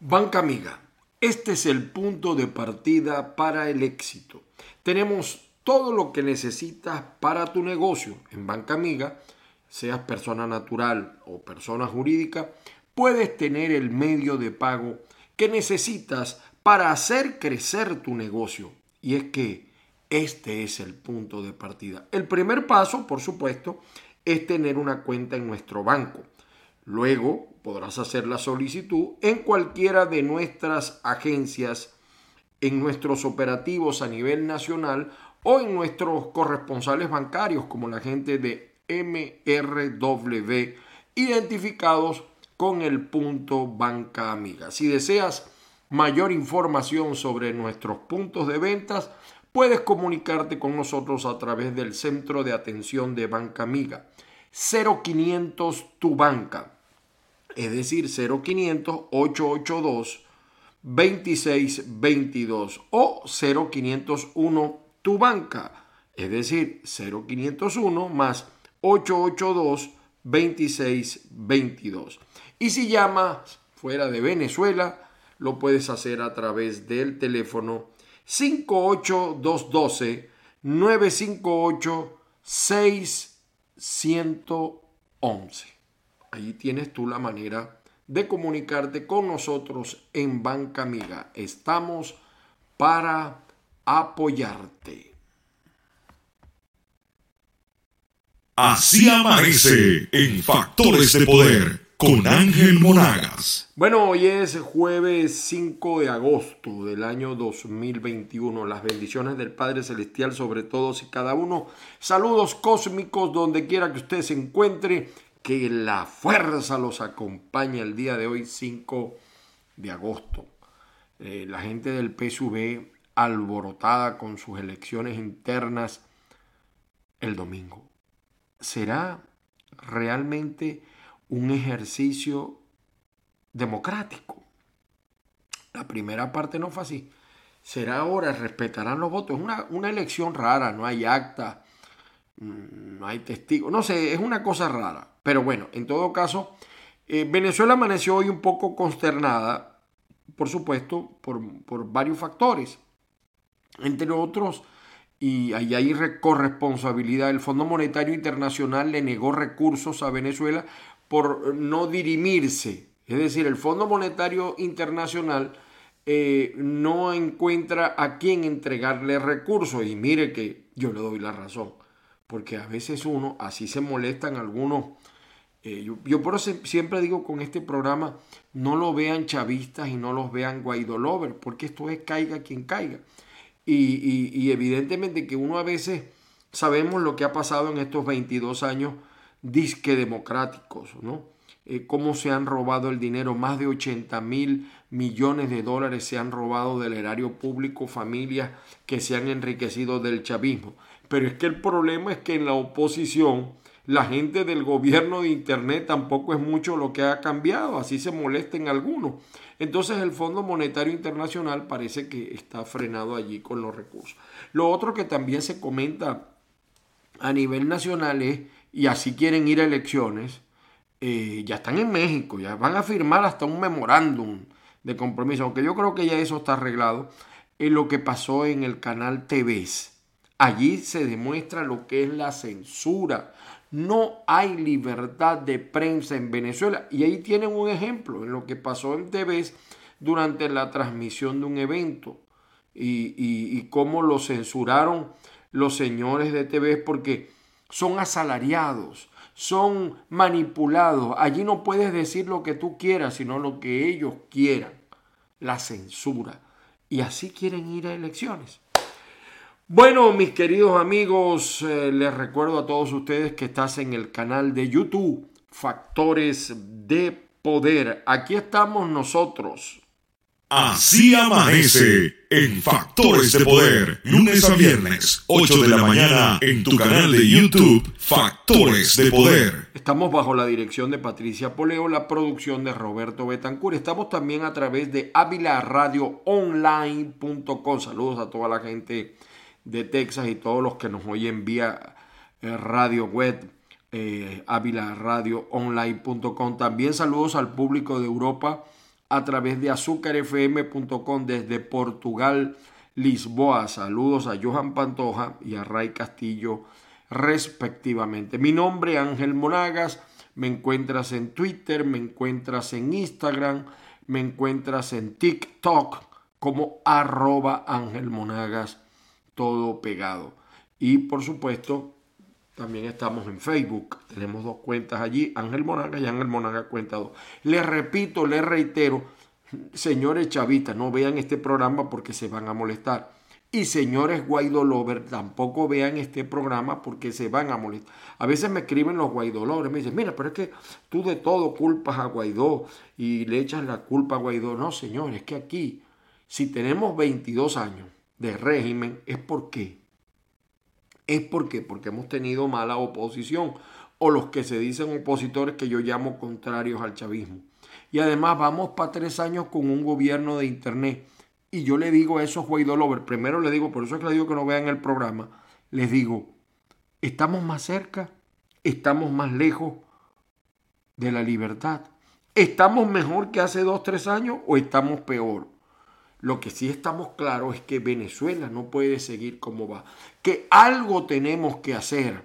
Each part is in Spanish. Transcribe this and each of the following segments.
Banca Amiga, este es el punto de partida para el éxito. Tenemos todo lo que necesitas para tu negocio en Banca Amiga, seas persona natural o persona jurídica, puedes tener el medio de pago que necesitas para hacer crecer tu negocio. Y es que este es el punto de partida. El primer paso, por supuesto, es tener una cuenta en nuestro banco. Luego podrás hacer la solicitud en cualquiera de nuestras agencias, en nuestros operativos a nivel nacional o en nuestros corresponsales bancarios como la gente de MRW identificados con el punto banca amiga. Si deseas mayor información sobre nuestros puntos de ventas, puedes comunicarte con nosotros a través del centro de atención de Banca Amiga 0500 Tu Banca, es decir, 0500 882 2622 o 0501 Tu Banca, es decir, 0501 más 882 2622. Y si llamas fuera de Venezuela, lo puedes hacer a través del teléfono 58212 958 6111. Ahí tienes tú la manera de comunicarte con nosotros en Banca Amiga. Estamos para apoyarte. Así amanece en Factores de Poder con Ángel Monagas. Bueno, hoy es jueves 5 de agosto del año 2021. Las bendiciones del Padre Celestial sobre todos y cada uno. Saludos cósmicos donde quiera que usted se encuentre. Que la fuerza los acompañe el día de hoy, 5 de agosto. Eh, la gente del PSV alborotada con sus elecciones internas el domingo será realmente un ejercicio democrático. La primera parte no fue así. Será ahora, respetarán los votos. Es una, una elección rara, no hay acta, mm, no hay testigos, no sé, es una cosa rara. Pero bueno, en todo caso, eh, Venezuela amaneció hoy un poco consternada, por supuesto, por, por varios factores. Entre otros, y ahí hay corresponsabilidad. El Fondo Monetario Internacional le negó recursos a Venezuela por no dirimirse. Es decir, el Fondo Monetario Internacional eh, no encuentra a quién entregarle recursos. Y mire que yo le doy la razón. Porque a veces uno, así se molestan algunos. Eh, yo, por eso siempre digo con este programa, no lo vean chavistas y no los vean guaidolovers, porque esto es caiga quien caiga. Y, evidentemente que uno a veces sabemos lo que ha pasado en estos 22 años disque democráticos, ¿no? Eh, cómo se han robado el dinero, más de 80 mil millones de dólares se han robado del erario público, familias que se han enriquecido del chavismo. Pero es que el problema es que en la oposición la gente del gobierno de Internet tampoco es mucho lo que ha cambiado, así se molesten algunos. Entonces el Fondo Monetario Internacional parece que está frenado allí con los recursos. Lo otro que también se comenta a nivel nacional es, y así quieren ir a elecciones, eh, ya están en México, ya van a firmar hasta un memorándum de compromiso, aunque yo creo que ya eso está arreglado, en lo que pasó en el canal TVs. Allí se demuestra lo que es la censura no hay libertad de prensa en Venezuela. Y ahí tienen un ejemplo en lo que pasó en TV durante la transmisión de un evento y, cómo lo censuraron los señores de TV porque son asalariados, son manipulados. Allí no puedes decir lo que tú quieras, sino lo que ellos quieran. La censura. Y así quieren ir a elecciones. Bueno, mis queridos amigos, eh, les recuerdo a todos ustedes que estás en el canal de YouTube Factores de Poder. Aquí estamos nosotros. Así amanece en Factores de Poder, lunes a viernes, 8 de la mañana, en tu canal de YouTube Factores de Poder. Estamos bajo la dirección de Patricia Poleo, la producción de Roberto Betancur. Estamos también a través de avilaradioonline.com. Saludos a toda la gente de Texas y todos los que nos oyen vía eh, radio web, eh. También saludos al público de Europa a través de azúcarfm.com desde Portugal, Lisboa. Saludos a Johan Pantoja y a Ray Castillo respectivamente. Mi nombre es Ángel Monagas, me encuentras en Twitter, me encuentras en Instagram, me encuentras en TikTok como arroba Ángel Monagas, todo pegado. Y por supuesto, también estamos en Facebook. Tenemos dos cuentas allí, Ángel Monagas y Ángel Monagas cuenta dos. Les repito, les reitero, señores chavitas, no vean este programa porque se van a molestar. Y señores Guaidó Lover, tampoco vean este programa porque se van a molestar. A veces me escriben los Guaidó Lovers, me dicen, mira, pero es que tú de todo culpas a Guaidó y le echas la culpa a Guaidó. No, señores, es que aquí, si tenemos 22 años de régimen, es porque es porque porque hemos tenido mala oposición o los que se dicen opositores que yo llamo contrarios al chavismo. Y además vamos para tres años con un gobierno de internet y yo le digo a esos Guaidó Lovers, primero le digo, por eso es que le digo que no vean el programa, les digo, ¿estamos más cerca? ¿Estamos más lejos de la libertad? ¿Estamos mejor que hace dos, tres años o estamos peor? Lo que sí estamos claros es que Venezuela no puede seguir como va, que algo tenemos que hacer.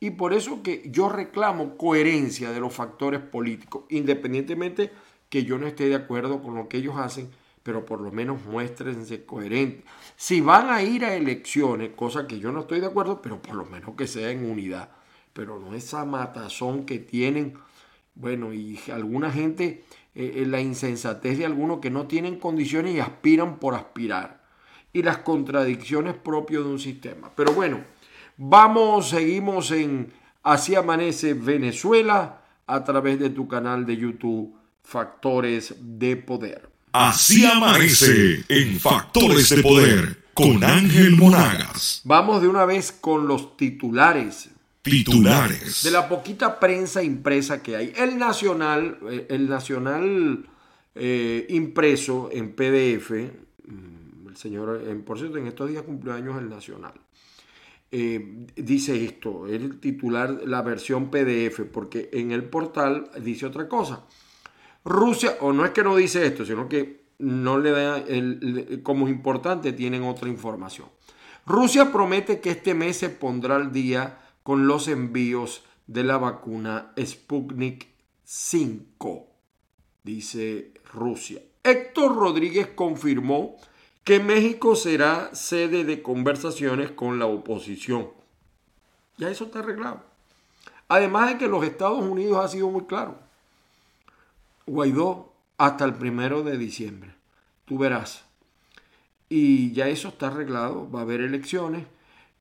Y por eso que yo reclamo coherencia de los factores políticos, independientemente que yo no esté de acuerdo con lo que ellos hacen, pero por lo menos muéstrense coherentes. Si van a ir a elecciones, cosa que yo no estoy de acuerdo, pero por lo menos que sea en unidad. Pero no esa matazón que tienen, bueno, y alguna gente, eh, eh, la insensatez de algunos que no tienen condiciones y aspiran por aspirar. Y las contradicciones propias de un sistema. Pero bueno, vamos, seguimos en Así amanece Venezuela a través de tu canal de YouTube Factores de Poder. Así amanece en Factores de Poder con Ángel Monagas. Vamos de una vez con los titulares. Titulares. De la poquita prensa impresa que hay. El Nacional, eh, el Nacional eh, impreso en PDF, mm, el señor, por cierto, en estos días cumplió años el Nacional. Eh, dice esto, el titular, la versión PDF, porque en el portal dice otra cosa. Rusia, o no es que no dice esto, sino que no le da el, como importante, tienen otra información. Rusia promete que este mes se pondrá al día con los envíos de la vacuna Sputnik 5, dice Rusia. Héctor Rodríguez confirmó que México será sede de conversaciones con la oposición. Ya eso está arreglado. Además de que los Estados Unidos ha sido muy claro. Guaidó hasta el primero de diciembre. Tú verás. Y ya eso está arreglado, va a haber elecciones.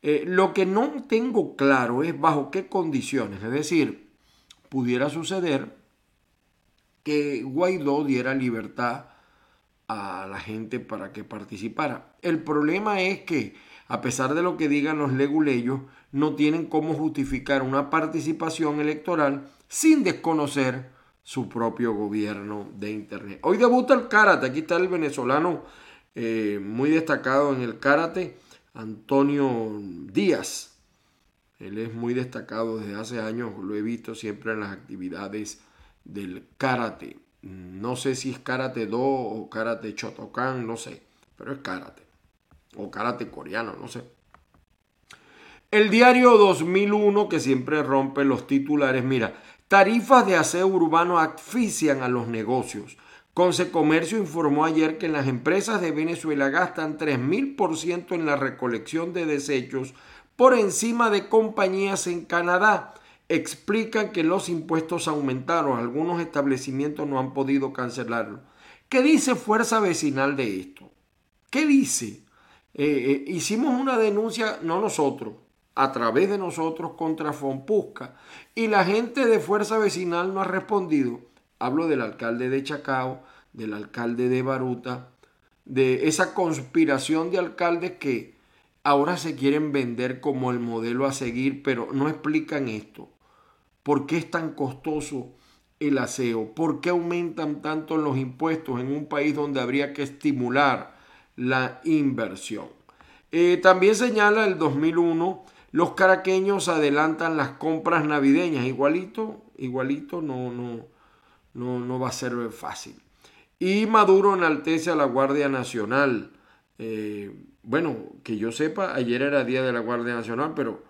Eh, lo que no tengo claro es bajo qué condiciones. Es decir, pudiera suceder que Guaidó diera libertad a la gente para que participara. El problema es que, a pesar de lo que digan los leguleyos, no tienen cómo justificar una participación electoral sin desconocer su propio gobierno de Internet. Hoy debuta el karate, aquí está el venezolano eh, muy destacado en el karate, Antonio Díaz. Él es muy destacado desde hace años, lo he visto siempre en las actividades del karate. No sé si es karate do o karate chotokan, no sé, pero es karate. O karate coreano, no sé. El diario 2001, que siempre rompe los titulares, mira, Tarifas de aseo urbano asfixian a los negocios. Conce Comercio informó ayer que las empresas de Venezuela gastan 3.000% en la recolección de desechos por encima de compañías en Canadá. Explican que los impuestos aumentaron, algunos establecimientos no han podido cancelarlo. ¿Qué dice Fuerza Vecinal de esto? ¿Qué dice? Eh, eh, hicimos una denuncia, no nosotros, a través de nosotros contra Fompusca y la gente de Fuerza Vecinal no ha respondido. Hablo del alcalde de Chacao, del alcalde de Baruta, de esa conspiración de alcaldes que ahora se quieren vender como el modelo a seguir, pero no explican esto. ¿Por qué es tan costoso el aseo? ¿Por qué aumentan tanto los impuestos en un país donde habría que estimular la inversión? Eh, también señala el 2001 los caraqueños adelantan las compras navideñas. Igualito, igualito no, no, no, no va a ser fácil. Y Maduro enaltece a la Guardia Nacional. Eh, bueno, que yo sepa, ayer era Día de la Guardia Nacional, pero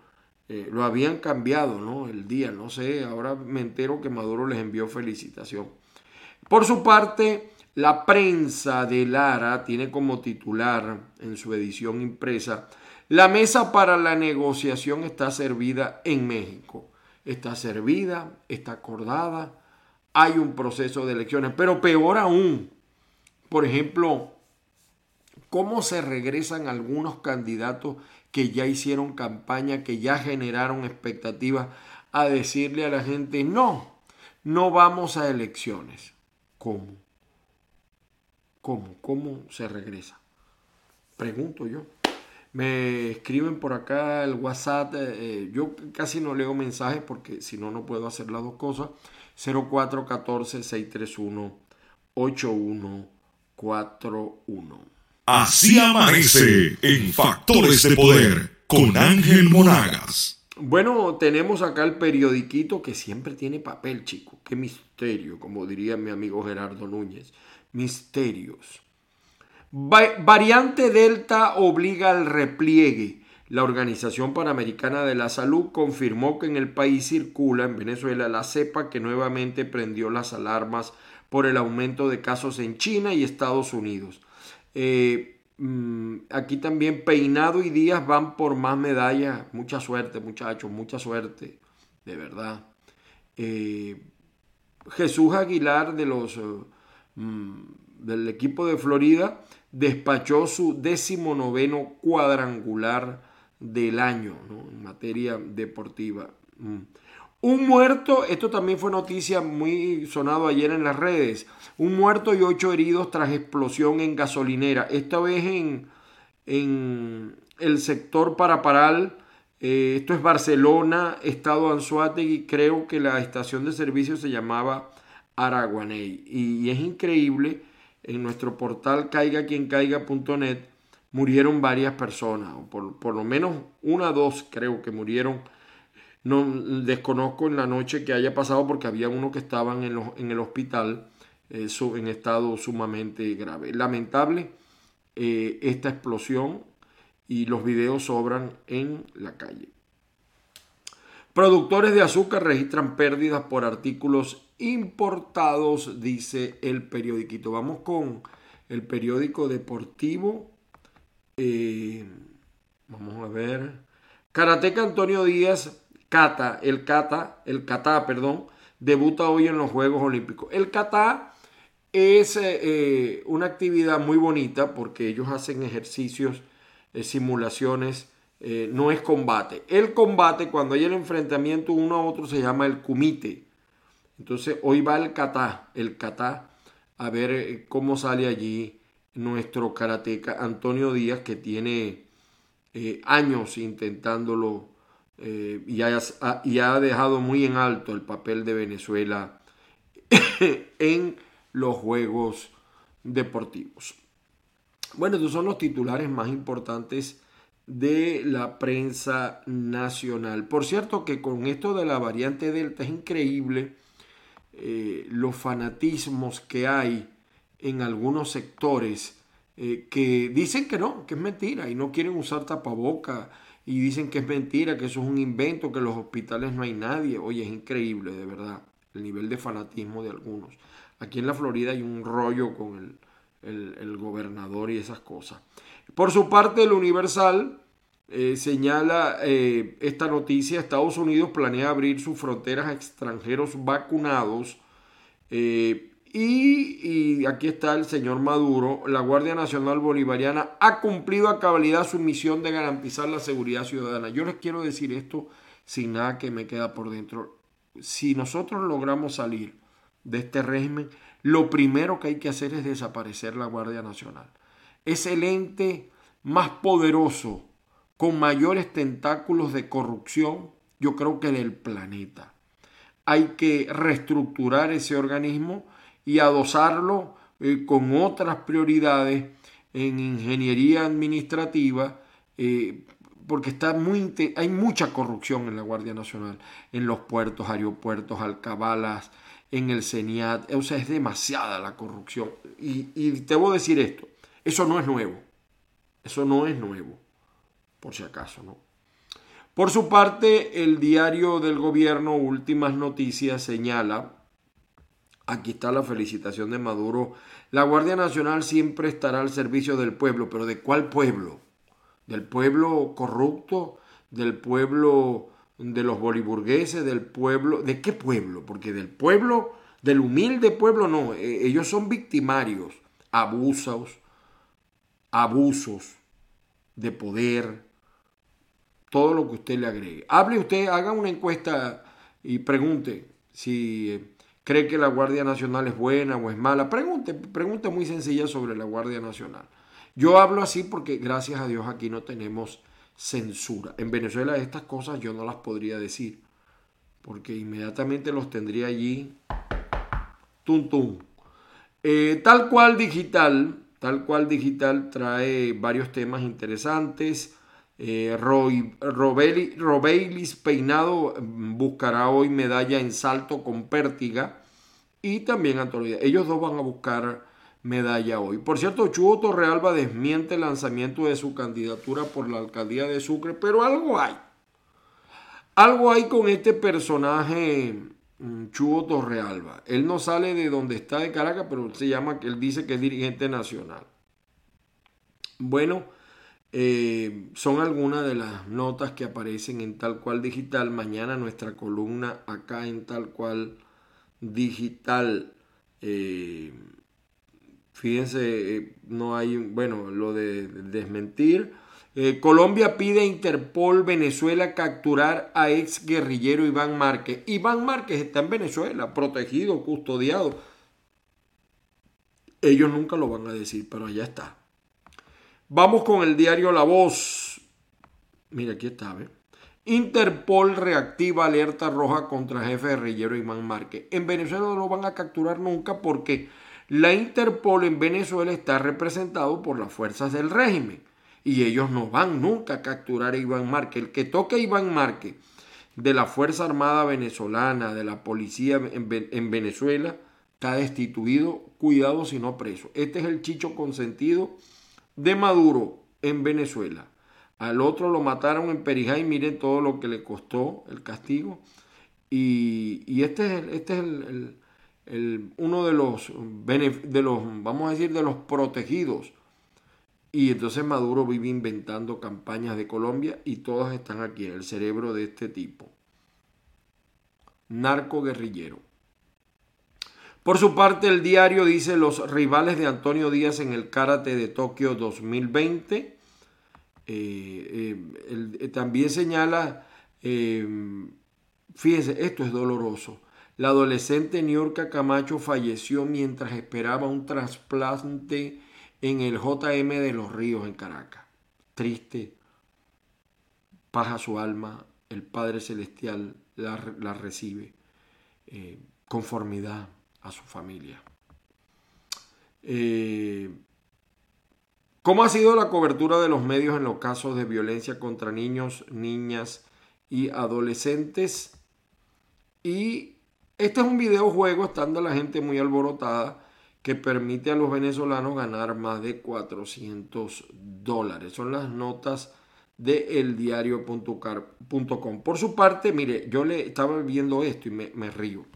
eh, lo habían cambiado, ¿no? El día, no sé, ahora me entero que Maduro les envió felicitación. Por su parte, la prensa de Lara tiene como titular en su edición impresa, la mesa para la negociación está servida en México. Está servida, está acordada, hay un proceso de elecciones, pero peor aún, por ejemplo, cómo se regresan algunos candidatos que ya hicieron campaña, que ya generaron expectativas, a decirle a la gente, no, no vamos a elecciones. ¿Cómo? ¿Cómo? ¿Cómo se regresa? Pregunto yo. Me escriben por acá el WhatsApp. Eh, eh, yo casi no leo mensajes porque si no, no puedo hacer las dos cosas. 0414-631-8141. Así amanece en Factores de Poder con Ángel Monagas. Bueno, tenemos acá el periodiquito que siempre tiene papel, chico. Qué misterio, como diría mi amigo Gerardo Núñez. Misterios. variante Delta obliga al repliegue. La Organización Panamericana de la Salud confirmó que en el país circula en Venezuela la cepa que nuevamente prendió las alarmas por el aumento de casos en China y Estados Unidos. Eh, mm, aquí también Peinado y Díaz van por más medallas. Mucha suerte, muchachos, mucha suerte, de verdad. Eh, Jesús Aguilar de los, eh, mm, del equipo de Florida despachó su decimonoveno cuadrangular del año en materia deportiva. Mm. Un muerto, esto también fue noticia muy sonado ayer en las redes. Un muerto y ocho heridos tras explosión en gasolinera. Esta vez en, en el sector Paraparal. Eh, esto es Barcelona, Estado Anzuategui. Creo que la estación de servicio se llamaba Araguaney. Y, es increíble, en nuestro portal caigaquiencaiga.net murieron varias personas. Por, por lo menos una o dos creo que murieron no desconozco en la noche que haya pasado porque había uno que estaban en, en el hospital eh, en estado sumamente grave. Lamentable eh, esta explosión y los videos sobran en la calle. Productores de azúcar registran pérdidas por artículos importados, dice el periódico. Vamos con el periódico deportivo. Vamos a ver. Karateca Antonio Díaz Cata, el Cata, el Cata, perdón, debuta hoy en los Juegos Olímpicos. El Cata es eh, eh, una actividad muy bonita porque ellos hacen ejercicios, eh, simulaciones, no es combate. El combate, cuando hay el enfrentamiento uno a otro, se llama el kumite. Entonces, hoy va el kata, el kata, a ver cómo sale allí nuestro karateca Antonio Díaz, que tiene años intentándolo eh, y, ha, dejado muy en alto el papel de Venezuela en los Juegos Deportivos. Bueno, estos son los titulares más importantes de la prensa nacional. Por cierto que con esto de la variante Delta es increíble eh, los fanatismos que hay en algunos sectores eh, que dicen que no, que es mentira y no quieren usar tapaboca y dicen que es mentira, que eso es un invento, que en los hospitales no hay nadie. Oye, es increíble, de verdad, el nivel de fanatismo de algunos. Aquí en la Florida hay un rollo con el, gobernador y esas cosas. Por su parte, el Universal eh, señala eh, esta noticia, Estados Unidos planea abrir sus fronteras a extranjeros vacunados. Y, aquí está el señor Maduro, la Guardia Nacional Bolivariana ha cumplido a cabalidad su misión de garantizar la seguridad ciudadana. Yo les quiero decir esto sin nada que me queda por dentro. Si nosotros logramos salir de este régimen, lo primero que hay que hacer es desaparecer la Guardia Nacional. Es el ente más poderoso, con mayores tentáculos de corrupción, yo creo que del planeta. Hay que reestructurar ese organismo y adosarlo eh, con otras prioridades en ingeniería administrativa, eh, porque está muy, hay mucha corrupción en la Guardia Nacional, en los puertos, aeropuertos, alcabalas, en el CENIAT. O sea, es demasiada la corrupción. Y, y te voy a decir esto, eso no es nuevo. Eso no es nuevo, por si acaso, ¿no? Por su parte, el diario del gobierno Últimas Noticias señala, aquí está la felicitación de Maduro, la Guardia Nacional siempre estará al servicio del pueblo, pero ¿de cuál pueblo? ¿Del pueblo corrupto? ¿Del pueblo de los boliburgueses? ¿Del pueblo? ¿De qué pueblo? Porque del pueblo, del humilde pueblo no, e, ellos son victimarios, abusos, abusos de poder, todo lo que usted le agregue. Hable usted, haga una encuesta y pregunte si eh, cree que la Guardia Nacional es buena o es mala. Pregunte, pregunta muy sencilla sobre la Guardia Nacional. Yo hablo así porque gracias a Dios aquí no tenemos censura. En Venezuela estas cosas yo no las podría decir porque inmediatamente los tendría allí. Tum, tum. Eh, tal cual digital Tal cual digital trae varios temas interesantes. Eh, Robeilis Peinado mm, buscará hoy medalla en salto con pértiga. Y también Antonio Ellos dos van a buscar medalla hoy. Por cierto, Chugo Torrealba desmiente el lanzamiento de su candidatura por la alcaldía de Sucre, pero algo hay. Algo hay con este personaje Mm, Chuo Torrealba. Él no sale de donde está de Caracas, pero se llama, él dice que es dirigente nacional. Bueno, eh, son algunas de las notas que aparecen en tal cual digital. Mañana nuestra columna acá en tal cual digital. Eh, fíjense, eh, no hay, bueno, lo de desmentir eh, Colombia pide a Interpol Venezuela capturar a ex guerrillero Iván Márquez. Iván Márquez está en Venezuela, protegido, custodiado. Ellos nunca lo van a decir, pero allá está. Vamos con el diario La Voz. Mira, aquí está, ¿ve? Interpol reactiva alerta roja contra jefe guerrillero Iván Márquez. En Venezuela no lo van a capturar nunca porque la Interpol en Venezuela está representado por las fuerzas del régimen y ellos no van nunca a capturar a Iván Márquez. El que toque a Iván Márquez de la Fuerza Armada Venezolana, de la policía en, Venezuela, está destituido, cuidado si no preso. Este es el chicho consentido de Maduro en Venezuela. Al otro lo mataron en Perijá y miren todo lo que le costó el castigo. Y, este es, este es el, uno de los, de los, vamos a decir, de los protegidos y entonces Maduro vive inventando campañas de Colombia y todas están aquí en el cerebro de este tipo. Narco guerrillero. Por su parte, el diario dice los rivales de Antonio Díaz en el Karate de Tokio 2020. Eh, eh, eh, también señala, fíjense, esto es doloroso. La adolescente Niurka Camacho falleció mientras esperaba un trasplante en el JM de los Ríos en Caracas. Triste, paja su alma, el Padre Celestial la, recibe, eh, conformidad a su familia. Eh, ¿Cómo ha sido la cobertura de los medios en los casos de violencia contra niños, niñas y adolescentes? Y este es un videojuego, estando la gente muy alborotada, que permite a los venezolanos ganar más de 400 dólares. Son las notas de eldiario.com. Por su parte, mire, yo le estaba viendo esto y me, me río.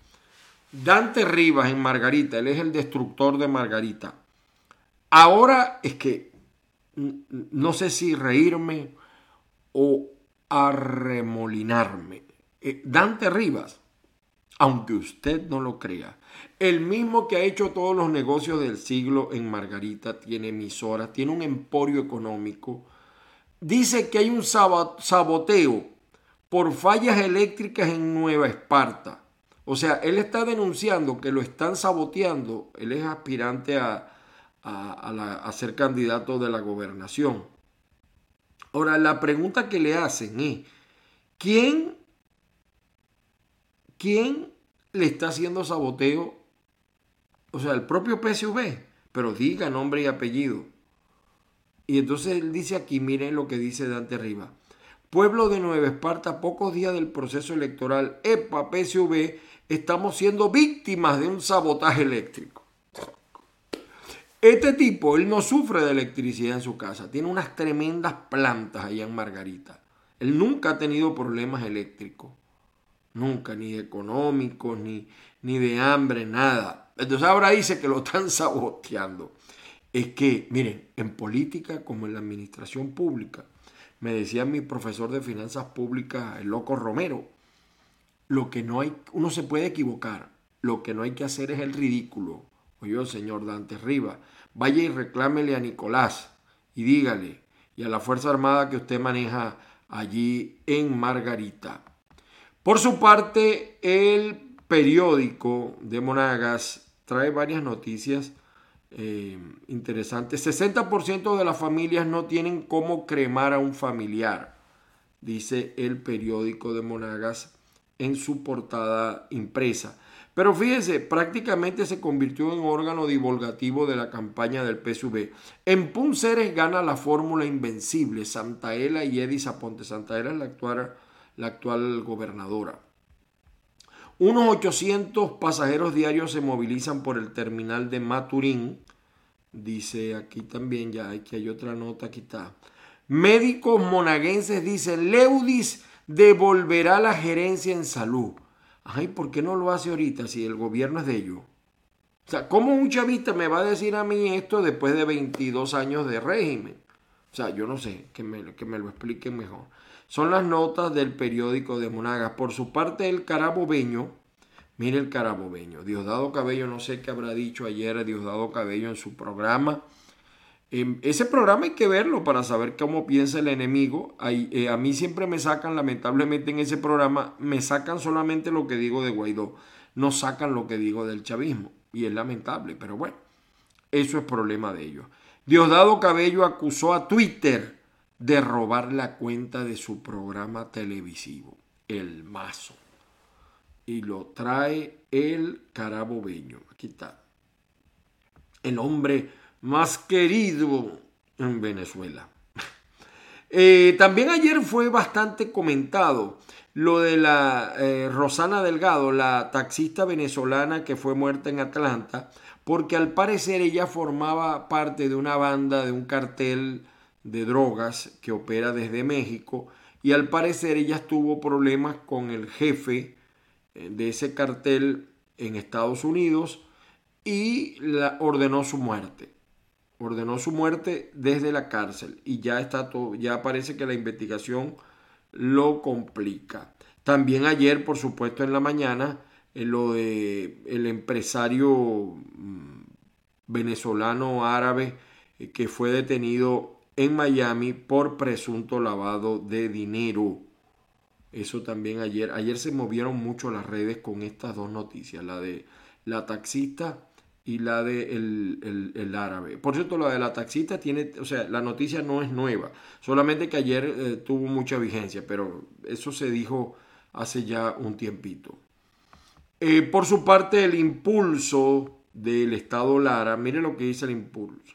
Dante Rivas en Margarita, él es el destructor de Margarita. Ahora es que no sé si reírme o arremolinarme. Eh, Dante Rivas, aunque usted no lo crea, el mismo que ha hecho todos los negocios del siglo en Margarita, tiene emisoras, tiene un emporio económico. Dice que hay un saboteo por fallas eléctricas en Nueva Esparta. O sea, él está denunciando que lo están saboteando. Él es aspirante a, a ser candidato de la gobernación. Ahora, la pregunta que le hacen es, ¿quién, quién le está haciendo saboteo o sea, el propio PSV, pero diga nombre y apellido. Y entonces él dice aquí, miren lo que dice Dante arriba. Pueblo de Nueva Esparta, pocos días del proceso electoral, EPA, PSV, estamos siendo víctimas de un sabotaje eléctrico. Este tipo, él no sufre de electricidad en su casa, tiene unas tremendas plantas allá en Margarita. Él nunca ha tenido problemas eléctricos, nunca, ni económicos, ni, ni de hambre, nada. Entonces ahora dice que lo están saboteando. Es que, miren, en política como en la administración pública, me decía mi profesor de finanzas públicas, el loco Romero, lo que no hay, uno se puede equivocar, lo que no hay que hacer es el ridículo. Oye, señor Dante Riva, vaya y reclámele a Nicolás y dígale, y a la Fuerza Armada que usted maneja allí en Margarita. Por su parte, el periódico de Monagas trae varias noticias eh, interesantes. 60% de las familias no tienen cómo cremar a un familiar, dice el periódico de Monagas en su portada impresa. Pero fíjese, prácticamente se convirtió en órgano divulgativo de la campaña del PSV. En Punceres gana la fórmula invencible Santaela y Edith Zaponte. Santaela es la actual, la actual gobernadora. Unos 800 pasajeros diarios se movilizan por el terminal de Maturín. Dice aquí también, ya aquí hay otra nota, aquí está. Médicos monaguenses dicen, Leudis devolverá la gerencia en salud. Ay, ¿por qué no lo hace ahorita si el gobierno es de ellos? O sea, ¿cómo un chavista me va a decir a mí esto después de 22 años de régimen? O sea, yo no sé, que me, que me lo expliquen mejor. Son las notas del periódico de Monagas. Por su parte, el carabobeño, mire el carabobeño, Diosdado Cabello, no sé qué habrá dicho ayer Diosdado Cabello en su programa. Em, ese programa hay que verlo para saber cómo piensa el enemigo. Eh, a mí siempre me sacan, lamentablemente en ese programa, me sacan solamente lo que digo de Guaidó, no sacan lo que digo del chavismo. Y es lamentable, pero bueno, eso es problema de ellos. Diosdado Cabello acusó a Twitter de robar la cuenta de su programa televisivo, El Mazo. Y lo trae el carabobeño. Aquí está. El hombre más querido en Venezuela. Eh, también ayer fue bastante comentado lo de la eh, Rosana Delgado, la taxista venezolana que fue muerta en Atlanta, porque al parecer ella formaba parte de una banda, de un cartel de drogas que opera desde México, y al parecer ella tuvo problemas con el jefe eh, de ese cartel en Estados Unidos y la ordenó su muerte ordenó su muerte desde la cárcel y ya está todo, ya parece que la investigación lo complica. También ayer, por supuesto, en la mañana, en eh, lo de el empresario mm, venezolano árabe eh, que fue detenido en Miami por presunto lavado de dinero. Eso también ayer, ayer se movieron mucho las redes con estas dos noticias, la de la taxista y la de el, árabe. Por cierto, la de la taxista tiene, o sea, la noticia no es nueva, solamente que ayer eh, tuvo mucha vigencia, pero eso se dijo hace ya un tiempito. Eh, por su parte, el impulso del Estado Lara, mire lo que dice el impulso.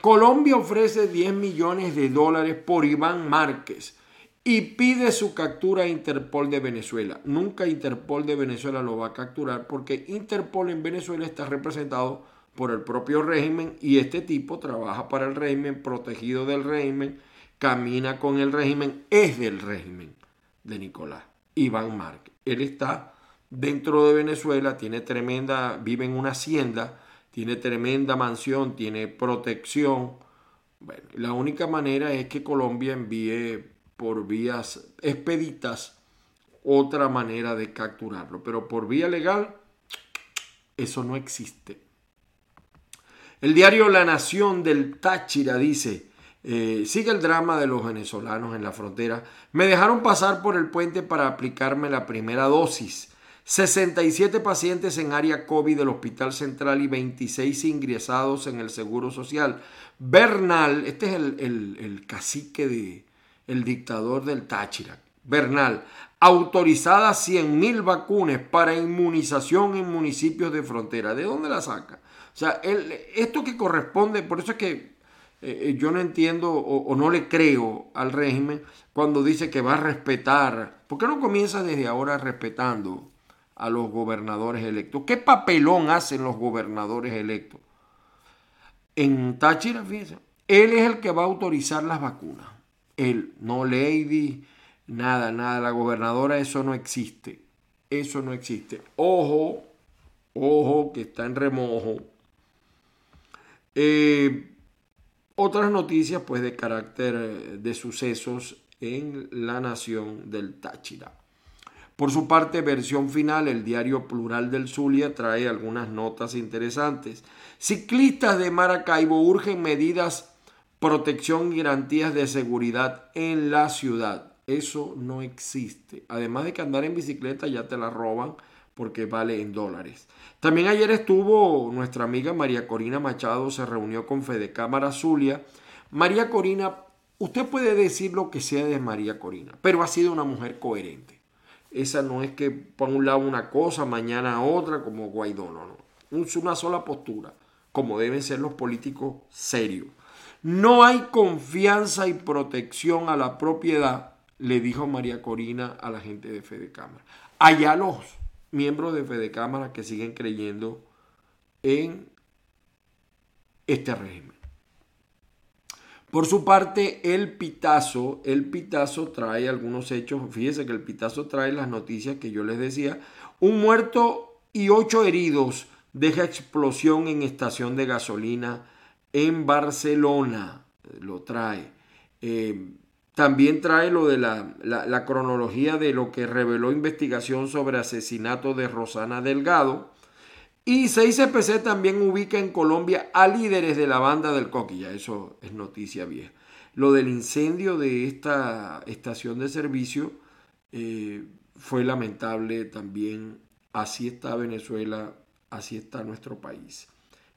Colombia ofrece 10 millones de dólares por Iván Márquez y pide su captura a Interpol de Venezuela. Nunca Interpol de Venezuela lo va a capturar porque Interpol en Venezuela está representado por el propio régimen y este tipo trabaja para el régimen, protegido del régimen, camina con el régimen, es del régimen de Nicolás, Iván Márquez. Él está dentro de Venezuela, tiene tremenda, vive en una hacienda, tiene tremenda mansión, tiene protección. Bueno, la única manera es que Colombia envíe por vías expeditas otra manera de capturarlo, pero por vía legal eso no existe. El diario La Nación del Táchira dice, eh, sigue el drama de los venezolanos en la frontera. Me dejaron pasar por el puente para aplicarme la primera dosis. 67 pacientes en área COVID del Hospital Central y 26 ingresados en el Seguro Social. Bernal, este es el cacique de, el dictador del Táchira, Bernal, autorizada 100.000 vacunas para inmunización en municipios de frontera. ¿De dónde la saca? O sea, esto que corresponde, por eso es que eh, eh, yo no entiendo o, no le creo al régimen cuando dice que va a respetar. ¿Por qué no comienza desde ahora respetando a los gobernadores electos. ¿Qué papelón hacen los gobernadores electos? En Táchira, fíjense, él es el que va a autorizar las vacunas. Él, no Lady, nada, nada. La gobernadora, eso no existe. Eso no existe. Ojo, ojo, que está en remojo. Eh, otras noticias, pues, de carácter eh, de sucesos en la nación del Táchira. Por su parte, versión final, el diario Plural del Zulia trae algunas notas interesantes. Ciclistas de Maracaibo urgen medidas, protección y garantías de seguridad en la ciudad. Eso no existe. Además de que andar en bicicleta ya te la roban porque vale en dólares. También ayer estuvo nuestra amiga María Corina Machado, se reunió con Fede Cámara Zulia. María Corina, usted puede decir lo que sea de María Corina, pero ha sido una mujer coherente. Esa no es que por un lado una cosa, mañana otra, como Guaidó, no, no. Es una sola postura, como deben ser los políticos serios. No hay confianza y protección a la propiedad, le dijo María Corina a la gente de Fede Cámara. Allá los miembros de Fede Cámara que siguen creyendo en este régimen. Por su parte, el Pitazo, el Pitazo trae algunos hechos. Fíjese que el Pitazo trae las noticias que yo les decía. Un muerto y ocho heridos deja explosión en estación de gasolina en Barcelona. Lo trae. Eh, también trae lo de la, la, cronología de lo que reveló investigación sobre asesinato de Rosana Delgado. Y 6CPC también ubica en Colombia a líderes de la banda del Coquilla. Eso es noticia vieja. Lo del incendio de esta estación de servicio eh, fue lamentable también. Así está Venezuela, así está nuestro país.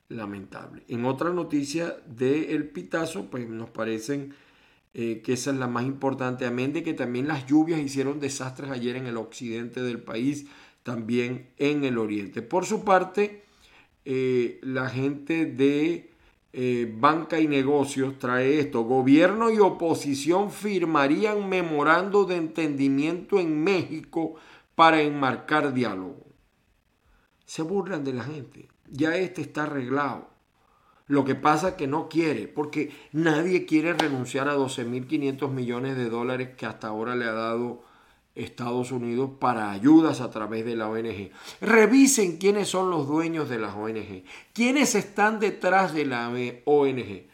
Lamentable. En otra noticia del El Pitazo, pues nos parecen eh, que esa es la más importante. Amén de que también las lluvias hicieron desastres ayer en el occidente del país también en el oriente. Por su parte, eh, la gente de eh, banca y negocios trae esto. Gobierno y oposición firmarían memorando de entendimiento en México para enmarcar diálogo. Se burlan de la gente. Ya este está arreglado. Lo que pasa es que no quiere, porque nadie quiere renunciar a 12.500 millones de dólares que hasta ahora le ha dado Estados Unidos para ayudas a través de la ONG. Revisen quiénes son los dueños de las ONG, quiénes están detrás de la ONG.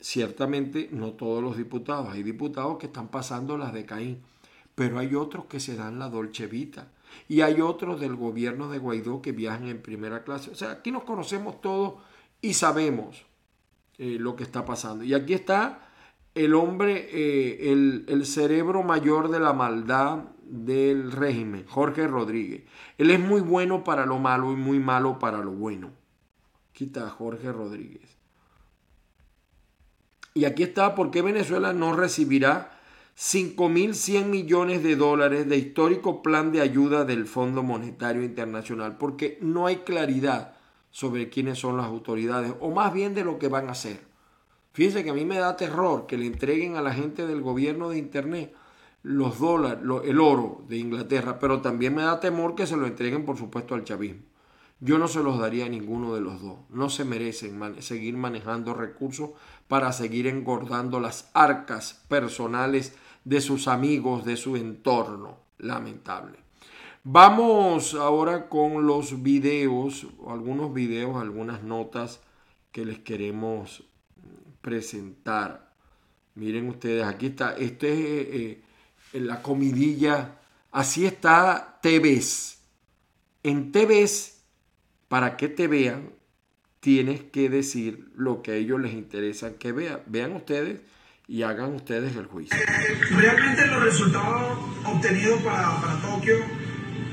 Ciertamente no todos los diputados, hay diputados que están pasando las de Caín, pero hay otros que se dan la dolce vita y hay otros del gobierno de Guaidó que viajan en primera clase. O sea, aquí nos conocemos todos y sabemos eh, lo que está pasando. Y aquí está el hombre, eh, el, el cerebro mayor de la maldad del régimen, Jorge Rodríguez. Él es muy bueno para lo malo y muy malo para lo bueno. Quita Jorge Rodríguez. Y aquí está por qué Venezuela no recibirá 5.100 millones de dólares de histórico plan de ayuda del Fondo Monetario Internacional, porque no hay claridad sobre quiénes son las autoridades, o más bien de lo que van a hacer. Fíjense que a mí me da terror que le entreguen a la gente del gobierno de Internet los dólares, el oro de Inglaterra, pero también me da temor que se lo entreguen, por supuesto, al chavismo. Yo no se los daría a ninguno de los dos. No se merecen seguir manejando recursos para seguir engordando las arcas personales de sus amigos, de su entorno. Lamentable. Vamos ahora con los videos, algunos videos, algunas notas que les queremos presentar. Miren ustedes, aquí está. Este es eh, en la comidilla. Así está TVs. En TVs, para que te vean, tienes que decir lo que a ellos les interesa que vean. Vean ustedes y hagan ustedes el juicio. Realmente los resultados obtenidos para, para Tokio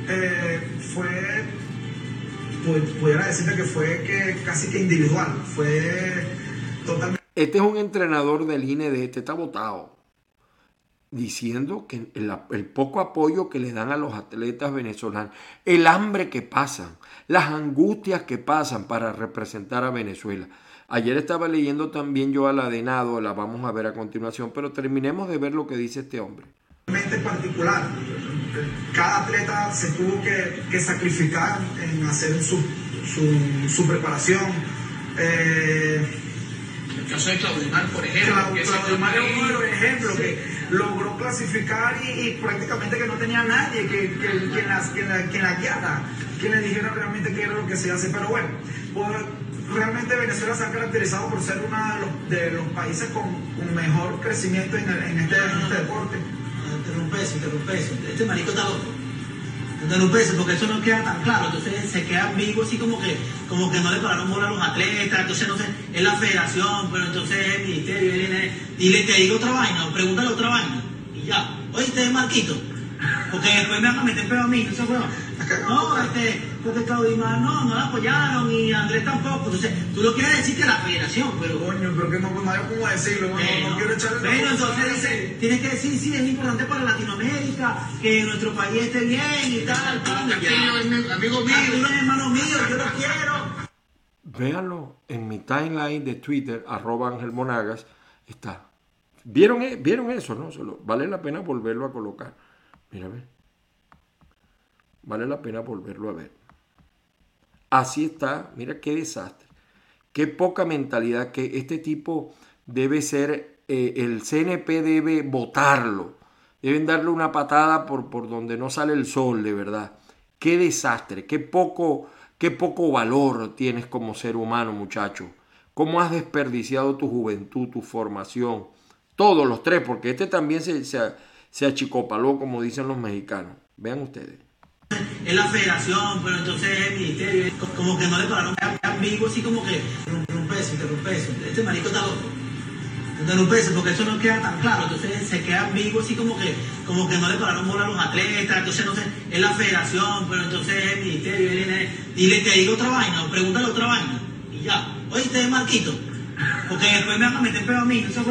eh, fue, pues, pudiera decirte que fue que casi que individual, fue totalmente... Este es un entrenador del INE de este, está votado diciendo que el, poco apoyo que le dan a los atletas venezolanos, el hambre que pasan, las angustias que pasan para representar a Venezuela. Ayer estaba leyendo también yo a la de Nado, la vamos a ver a continuación, pero terminemos de ver lo que dice este hombre. particular, cada atleta se tuvo que, sacrificar en hacer su, su, preparación. Eh, el caso de por ejemplo. Claudimar es uno de los ejemplos que logró clasificar y, prácticamente que no tenía nadie que, que, quien, la, quien, la, guiara, quien le dijera realmente qué era lo que se hace. Pero bueno, pues, realmente Venezuela se ha caracterizado por ser uno de los, países con, mejor crecimiento en, en, este, en este deporte. Interrumpes, interrumpes. Este marico está loco. Interrumpes, porque eso no queda tan claro. Entonces se queda ambiguo, así como que, como que no le pararon bola a los atletas. Entonces, no sé, es la federación, pero entonces es el ministerio. Dile, te digo otra vaina, o pregúntale otra vaina. Y ya. Oye, Marquito. Porque después me van a meter peor a mí, no sé, No, este, porque Claudimar no, no la apoyaron y Andrés tampoco. Entonces, tú lo quieres decir que la federación, pero. Coño, pero que no, no hay cómo decirlo, no, quiero echarle Pero entonces dice, tienes que decir, sí, es importante para Latinoamérica, que nuestro país esté bien y tal, tal. Amigo mío. hermano mío, yo lo quiero. Véanlo en mi timeline de Twitter, arroba Ángel Monagas, está. ¿Vieron, e-, ¿Vieron eso? No? vale la pena volverlo a colocar. Mira, ve. Vale la pena volverlo a ver. Así está, mira qué desastre. Qué poca mentalidad que este tipo debe ser, eh, el CNP debe votarlo. Deben darle una patada por, por donde no sale el sol, de verdad. Qué desastre, qué poco, qué poco valor tienes como ser humano, muchacho. Cómo has desperdiciado tu juventud, tu formación. Todos los tres, porque este también se, se, se achicopaló, como dicen los mexicanos. Vean ustedes. Es la federación, pero entonces es el ministerio. Como que no le pararon ambiguo, así como que interrumpes, interrumpes. Este marico está loco. Interrumpes, porque eso no queda tan claro. Entonces se queda ambiguo, así como que, como que no le pararon bola a los atletas. Entonces, no sé, es la federación, pero entonces es el ministerio. Dile, te digo otra vaina, o pregúntale otra vaina. Y ya. Oye, este Marquito. Porque después me van a meter peor a mí, no sé,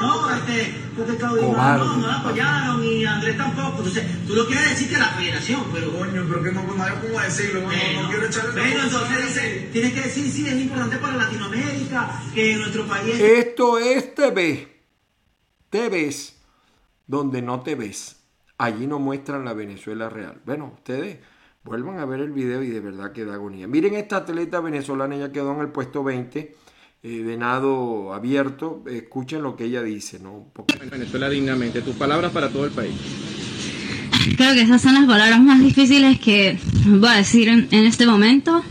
No, este, porque Claudio no, no la apoyaron y Andrés tampoco. Entonces, tú lo quieres decir que la federación, pero. Coño, pero que no, no hay cómo decirlo, no, no, quiero echarle Bueno, entonces dice, tienes que decir, sí, es importante para Latinoamérica, que nuestro país. Esto es TV. Te ves donde no te ves. Allí no muestran la Venezuela real. Bueno, ustedes vuelvan a ver el video y de verdad que da agonía. Miren esta atleta venezolana, ella quedó en el puesto 20 eh, de nado abierto. Escuchen lo que ella dice, ¿no? Venezuela dignamente. Tus palabras para todo el país. Creo que esas son las palabras más difíciles que voy a decir en, este momento.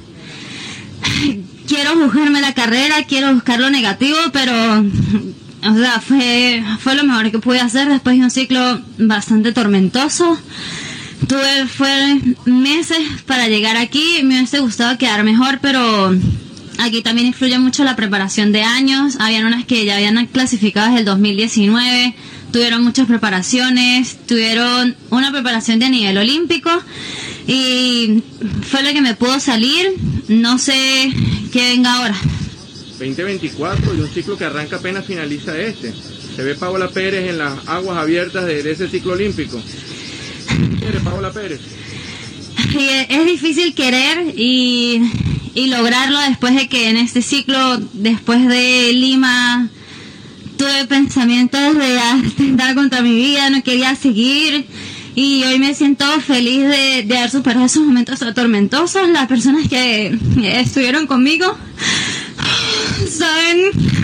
Quiero buscarme la carrera, quiero buscar lo negativo, pero o sea, fue, fue lo mejor que pude hacer después de un ciclo bastante tormentoso. Tuve fue meses para llegar aquí, me hubiese gustado quedar mejor, pero Aquí también influye mucho la preparación de años. Habían unas que ya habían clasificado desde el 2019, tuvieron muchas preparaciones, tuvieron una preparación de nivel olímpico y fue lo que me pudo salir. No sé qué venga ahora. 2024 y un ciclo que arranca apenas finaliza este. Se ve Paola Pérez en las aguas abiertas de, ese ciclo olímpico. ¿Qué eres Paola Pérez? es difícil querer y y lograrlo después de que en este ciclo, después de Lima, tuve pensamientos de atentar contra mi vida, no quería seguir y hoy me siento feliz de, de haber superado esos momentos tormentosos. Las personas que estuvieron conmigo saben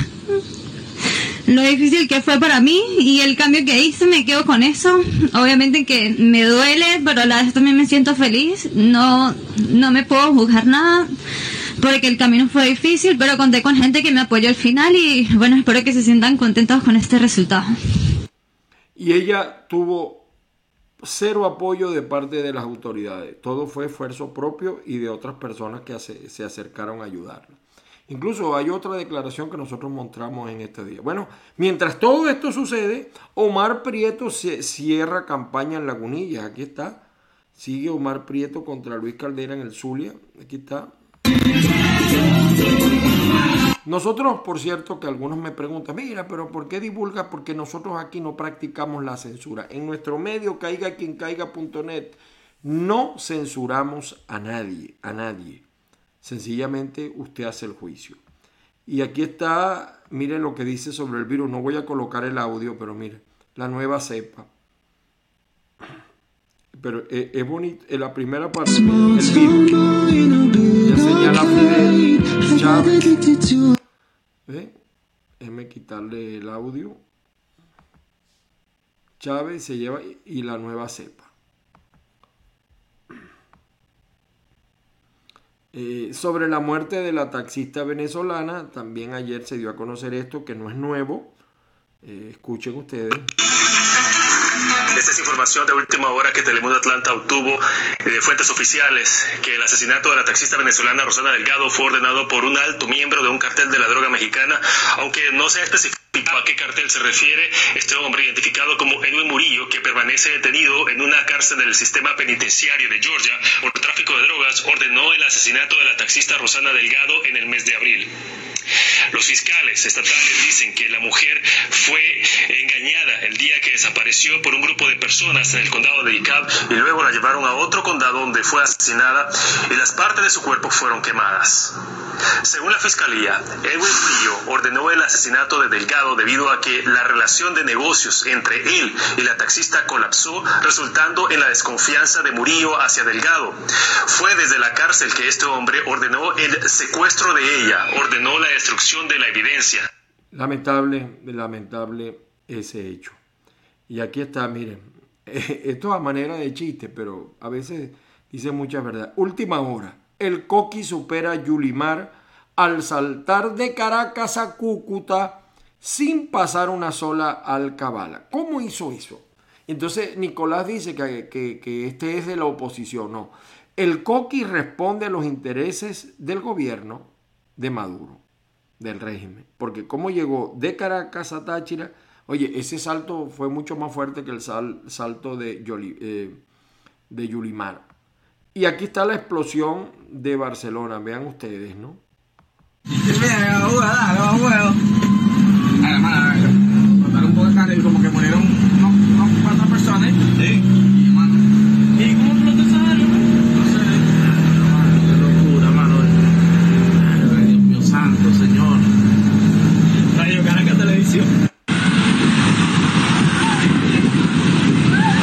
lo difícil que fue para mí y el cambio que hice, me quedo con eso. Obviamente que me duele, pero a la vez también me siento feliz. No, no me puedo juzgar nada porque el camino fue difícil, pero conté con gente que me apoyó al final y bueno, espero que se sientan contentos con este resultado. Y ella tuvo cero apoyo de parte de las autoridades. Todo fue esfuerzo propio y de otras personas que se acercaron a ayudarla. Incluso hay otra declaración que nosotros mostramos en este día. Bueno, mientras todo esto sucede, Omar Prieto cierra campaña en Lagunillas. Aquí está. Sigue Omar Prieto contra Luis Caldera en el Zulia. Aquí está. Nosotros, por cierto, que algunos me preguntan, mira, pero ¿por qué divulga? Porque nosotros aquí no practicamos la censura. En nuestro medio, caiga quien caiga.net, no censuramos a nadie, a nadie. Sencillamente usted hace el juicio. Y aquí está, mire lo que dice sobre el virus. No voy a colocar el audio, pero mire, la nueva cepa. pero es, es bonito. En la primera parte, el video, ya señala Fidel Chávez. ¿Ve? Déjeme quitarle el audio. Chávez se lleva y la nueva cepa. Eh, sobre la muerte de la taxista venezolana, también ayer se dio a conocer esto, que no es nuevo. Eh, escuchen ustedes. Esta es información de última hora que Telemundo Atlanta obtuvo eh, de fuentes oficiales que el asesinato de la taxista venezolana Rosana Delgado fue ordenado por un alto miembro de un cartel de la droga mexicana, aunque no se ha especificado a qué cartel se refiere este hombre identificado como Edwin Murillo, que permanece detenido en una cárcel del sistema penitenciario de Georgia por tráfico de drogas, ordenó el asesinato de la taxista Rosana Delgado en el mes de abril. Los fiscales estatales dicen que la mujer fue engañada el día que desapareció por un grupo de personas en el condado de DeKalb y luego la llevaron a otro condado donde fue asesinada y las partes de su cuerpo fueron quemadas. Según la fiscalía, Edwin Murillo ordenó el asesinato de Delgado debido a que la relación de negocios entre él y la taxista colapsó, resultando en la desconfianza de Murillo hacia Delgado. Fue desde la cárcel que este hombre ordenó el secuestro de ella, ordenó la destrucción de la evidencia. Lamentable, lamentable ese hecho. Y aquí está, miren, esto a manera de chiste, pero a veces dice mucha verdad. Última hora, el Coqui supera a Yulimar al saltar de Caracas a Cúcuta sin pasar una sola alcabala. ¿Cómo hizo eso? Entonces Nicolás dice que, este es de la oposición. No, el Coqui responde a los intereses del gobierno de Maduro, del régimen. Porque como llegó de Caracas a Táchira, oye, ese salto fue mucho más fuerte que el sal, salto de, eh, de Yulimar. Y aquí está la explosión de Barcelona, vean ustedes, ¿no? Mataron un poco de carne y como que murieron unos, unos cuatro personas. Sí. ¿Y cómo tú lo sabes? No sé. Qué locura, mano. Ay, Dios mío santo, señor. Radio Caracas Televisión.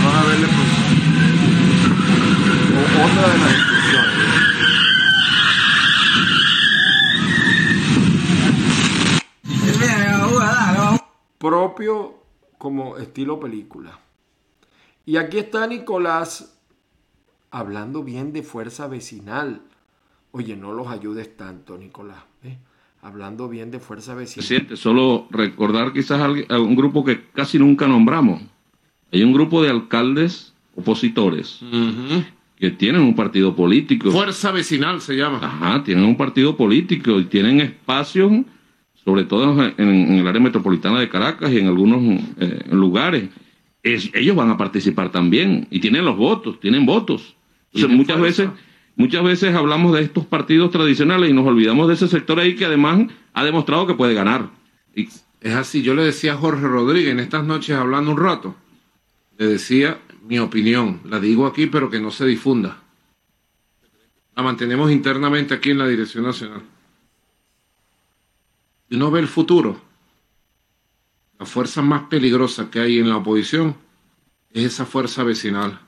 Van a ver la explosión. O- otra de las explosiones. Propio como estilo película. Y aquí está Nicolás hablando bien de fuerza vecinal. Oye, no los ayudes tanto, Nicolás. ¿eh? Hablando bien de fuerza vecinal. Presidente, solo recordar quizás a un grupo que casi nunca nombramos. Hay un grupo de alcaldes opositores que tienen un partido político. Fuerza vecinal se llama. Ajá, tienen un partido político y tienen espacios, sobre todo en, en el área metropolitana de Caracas y en algunos eh, lugares. Es- ellos van a participar también y tienen los votos, tienen votos. Entonces, Tienen muchas fuerza. veces, muchas veces hablamos de estos partidos tradicionales y nos olvidamos de ese sector ahí que además ha demostrado que puede ganar. Y Es así, yo le decía a Jorge Rodríguez en estas noches hablando un rato, le decía mi opinión, la digo aquí pero que no se difunda. La mantenemos internamente aquí en la Dirección Nacional. Y uno ve el futuro. La fuerza más peligrosa que hay en la oposición es esa fuerza vecinal.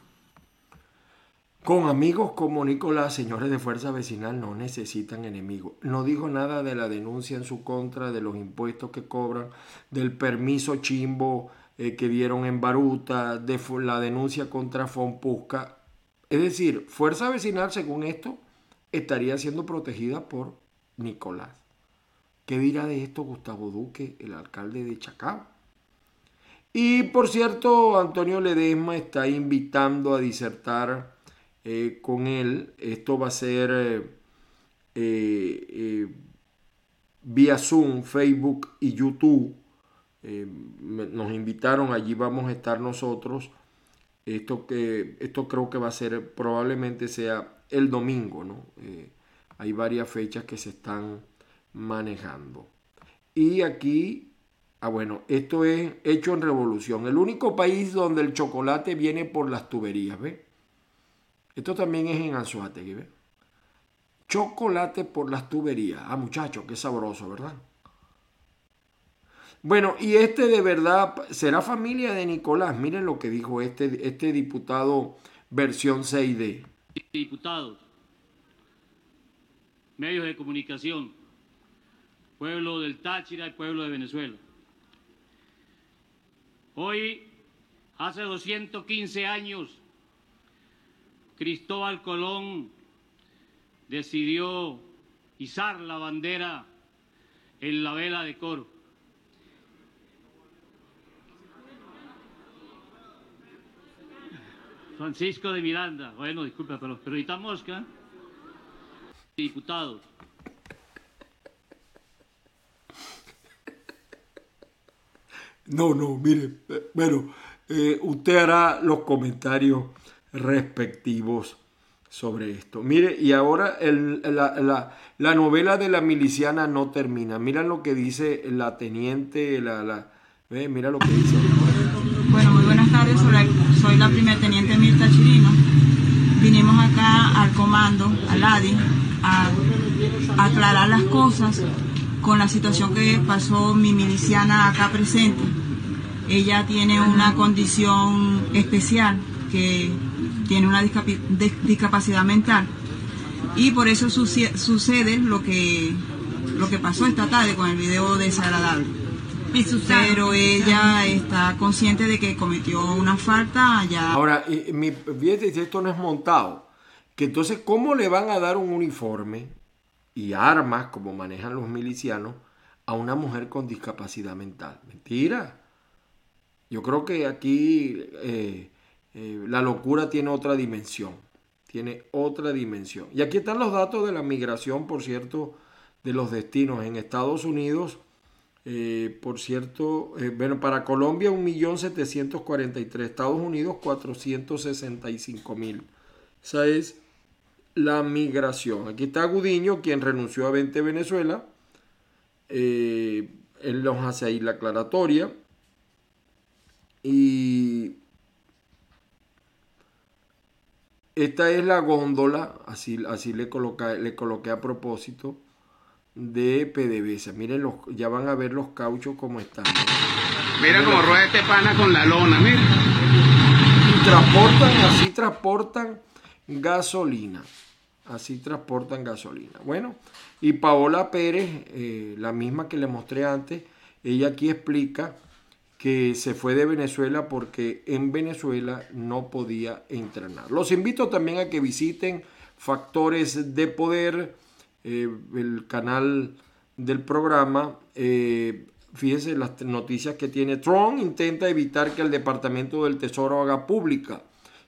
Con amigos como Nicolás, señores de Fuerza Vecinal no necesitan enemigos. No dijo nada de la denuncia en su contra, de los impuestos que cobran, del permiso chimbo eh, que dieron en Baruta, de la denuncia contra Fonpusca. Es decir, Fuerza Vecinal, según esto, estaría siendo protegida por Nicolás. ¿Qué dirá de esto Gustavo Duque, el alcalde de Chacao? Y por cierto, Antonio Ledesma está invitando a disertar eh, con él. Esto va a ser eh, eh, vía Zoom, Facebook y YouTube. Nos invitaron, allí vamos a estar nosotros. Esto, que, esto creo que va a ser, probablemente sea el domingo, ¿no? Hay varias fechas que se están manejando. Y aquí, ah bueno, esto es hecho en revolución. El único país donde el chocolate viene por las tuberías, ¿ve? Esto también es en Anzuategui, ¿ve? Chocolate por las tuberías. Ah, muchachos, qué sabroso, ¿verdad? Bueno, y este de verdad será familia de Nicolás. Miren lo que dijo este, este diputado versión 6D. Diputados, medios de comunicación, pueblo del Táchira y pueblo de Venezuela. Hoy, hace 215 años, Cristóbal Colón decidió izar la bandera en la vela de coro. Francisco de Miranda, bueno, disculpa, pero, pero ¿y mosca? Diputados. No, no, mire, eh, bueno, eh, usted hará los comentarios respectivos sobre esto. Mire, y ahora la, novela de la miliciana no termina. Mira lo que dice la teniente, la, la mira lo que dice. Bueno, muy buenas tardes, soy la primer teniente Mirta Chirino. Vinimos acá al comando, al ADI, a aclarar las cosas con la situación que pasó mi miliciana acá presente. Ella tiene una condición especial que tiene una discapacidad mental y por eso sucede lo que, lo que pasó esta tarde con el video desagradable. Pero ella está consciente de que cometió una falta allá. Ahora, mi, fíjate, esto no es montado. Que entonces, ¿cómo le van a dar un uniforme y armas, como manejan los milicianos, a una mujer con discapacidad mental? Mentira. Yo creo que aquí eh, eh, la locura tiene otra dimensión, tiene otra dimensión. Y aquí están los datos de la migración, por cierto, de los destinos en Estados Unidos. Eh, por cierto, bueno, para Colombia 1.743.000, Estados Unidos 465.000. Esa es la migración. Aquí está Gudiño, quien renunció a 20 Venezuela. él nos hace ahí la aclaratoria. Y Esta es la góndola, así, así le, le coloqué a propósito, de PDVSA. Miren, los, ya van a ver los cauchos como están. Mira cómo rueda este pana con la lona, mira. Y transportan, así transportan gasolina. Así transportan gasolina. Bueno, y Paola Pérez, eh, la misma que le mostré antes, ella aquí explica que se fue de Venezuela porque en Venezuela no podía entrenar. Los invito también a que visiten Factores de Poder, eh, el canal del programa. Eh, fíjense las noticias que tiene. Trump intenta evitar que el Departamento del Tesoro haga pública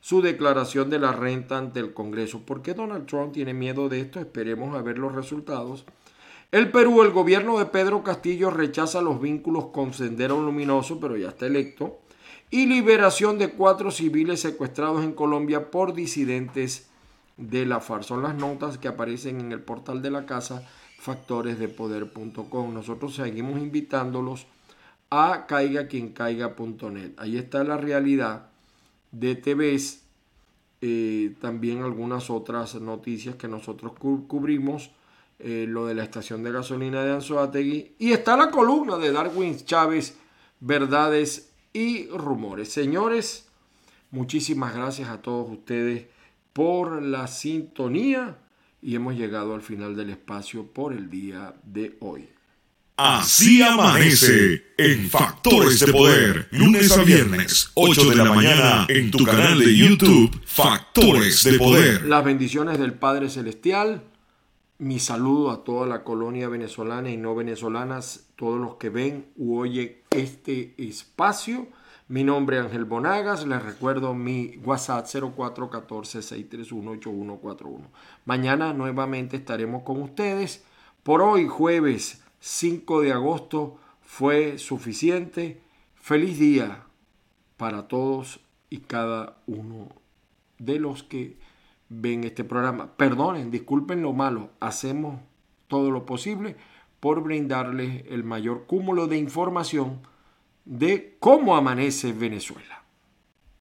su declaración de la renta ante el Congreso. ¿Por qué Donald Trump tiene miedo de esto? Esperemos a ver los resultados. El Perú, el gobierno de Pedro Castillo rechaza los vínculos con Sendero Luminoso, pero ya está electo, y liberación de cuatro civiles secuestrados en Colombia por disidentes de la FARC. Son las notas que aparecen en el portal de la casa factoresdepoder.com. Nosotros seguimos invitándolos a caigaquiencaiga.net. Ahí está la realidad de TVs, eh, también algunas otras noticias que nosotros cubrimos eh, lo de la estación de gasolina de Anzoátegui. Y está la columna de Darwin Chávez, Verdades y Rumores. Señores, muchísimas gracias a todos ustedes por la sintonía y hemos llegado al final del espacio por el día de hoy. Así amanece en Factores de Poder, lunes a viernes, 8 de la mañana, en tu canal de YouTube, Factores de Poder. Las bendiciones del Padre Celestial mi saludo a toda la colonia venezolana y no venezolanas, todos los que ven u oyen este espacio. Mi nombre es Ángel Bonagas, les recuerdo mi WhatsApp 0414-631-8141. Mañana nuevamente estaremos con ustedes. Por hoy, jueves 5 de agosto, fue suficiente. Feliz día para todos y cada uno de los que ven este programa. Perdonen, disculpen lo malo, hacemos todo lo posible por brindarles el mayor cúmulo de información de cómo amanece Venezuela.